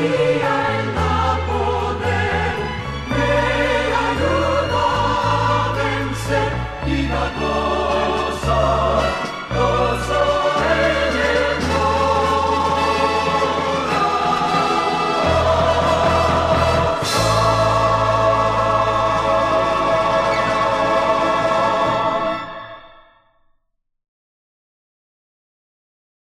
Maria.